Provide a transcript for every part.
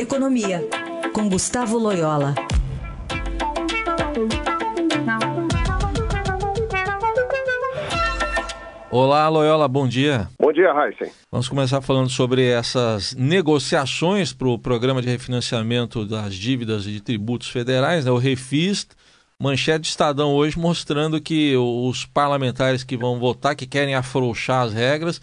Economia, com Gustavo Loyola. Olá, Loyola, bom dia. Bom dia, Heisen. Vamos começar falando sobre essas negociações para o programa de refinanciamento das dívidas de tributos federais, né, o Refis. Manchete de Estadão hoje mostrando que os parlamentares que vão votar, que querem afrouxar as regras,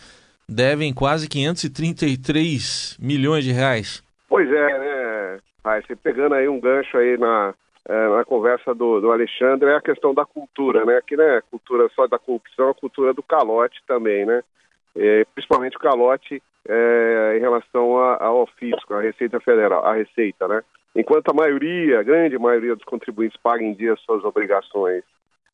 devem quase 533 milhões de reais. Pois é, né, Heisen, pegando aí um gancho aí na, é, na conversa do, do, Alexandre é a questão da cultura, né? Aqui não é cultura só da corrupção, é a cultura do calote também, né? É, principalmente o calote é, em relação ao fisco, à Receita Federal, a Receita, né? Enquanto a maioria, a grande maioria dos contribuintes paga em dia suas obrigações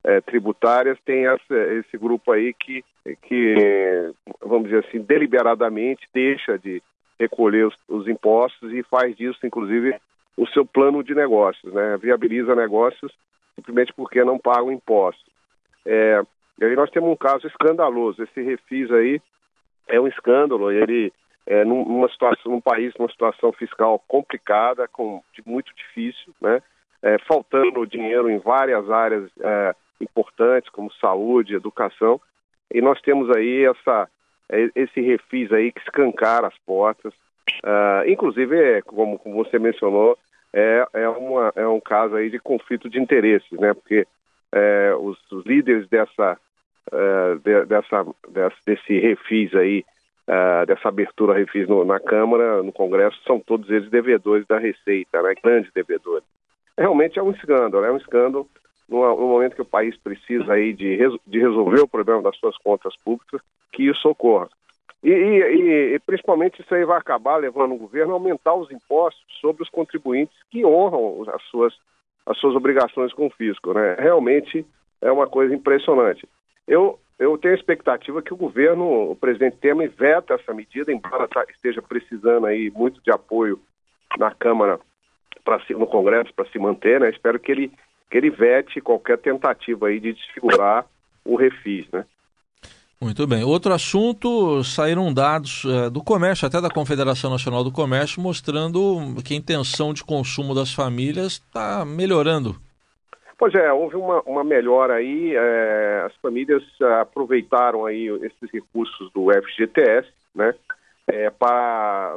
é, tributárias, tem essa, esse grupo aí que, que, vamos dizer assim, deliberadamente deixa de recolher os, os impostos e faz disso, inclusive, o seu plano de negócios, né? viabiliza negócios simplesmente porque não pagam impostos. É, e aí nós temos um caso escandaloso. Esse refis aí é um escândalo. Ele é numa situação, num país numa situação fiscal complicada, com muito difícil, né? É, faltando dinheiro em várias áreas é, importantes como saúde, educação. E nós temos aí essa esse refis aí que escancara as portas. Uh, inclusive, é, como, como você mencionou, é, é, uma, é um caso aí de conflito de interesses, né? Porque é, os, os, líderes dessa, uh, de, dessa, dessa, desse refis aí, uh, dessa abertura refis no, na Câmara, no Congresso, são todos eles devedores da Receita, né? Grandes devedores. Realmente é um escândalo, é um escândalo no, no momento que o país precisa aí de, de resolver o problema das suas contas públicas, que isso ocorra. E, e, e, principalmente isso aí vai acabar levando o governo a aumentar os impostos sobre os contribuintes que honram as suas, as suas obrigações com o fisco. Né? Realmente é uma coisa impressionante. Eu, eu tenho a expectativa que o governo, o presidente Temer, veta essa medida, embora tá, esteja precisando aí muito de apoio na Câmara, pra, no Congresso, para se manter. Né? Espero que ele, que ele vete qualquer tentativa aí de desfigurar o refis. Né? Muito bem. Outro assunto, saíram dados é, do comércio, até da Confederação Nacional do Comércio, mostrando que a intenção de consumo das famílias está melhorando. Pois é, houve uma, uma melhora aí, é, as famílias aproveitaram aí esses recursos do FGTS, né, é, para,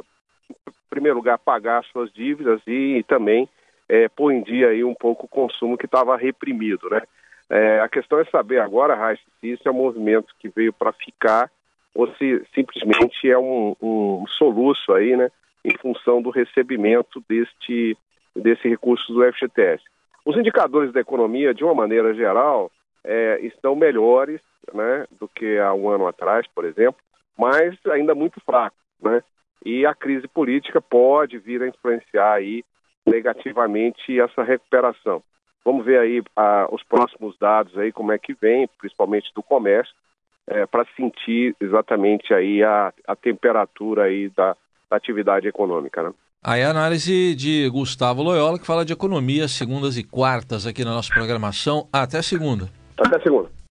em primeiro lugar, pagar suas dívidas e, e também é, pôr em dia aí um pouco o consumo que estava reprimido, né. É, a questão é saber agora, Raíssa, se isso é um movimento que veio para ficar ou se simplesmente é um, um, soluço aí, né, em função do recebimento deste, desse recurso do FGTS. Os indicadores da economia, de uma maneira geral, é, estão melhores né, do que há um ano atrás, por exemplo, mas ainda muito fracos, né? E a crise política pode vir a influenciar aí negativamente essa recuperação. Vamos ver aí ah, os próximos dados aí, como é que vem, principalmente do comércio, é, para sentir exatamente aí a, a temperatura aí da, da atividade econômica, né? Aí a análise de Gustavo Loyola, que fala de economia segundas e quartas aqui na nossa programação. Até segunda. Até segunda.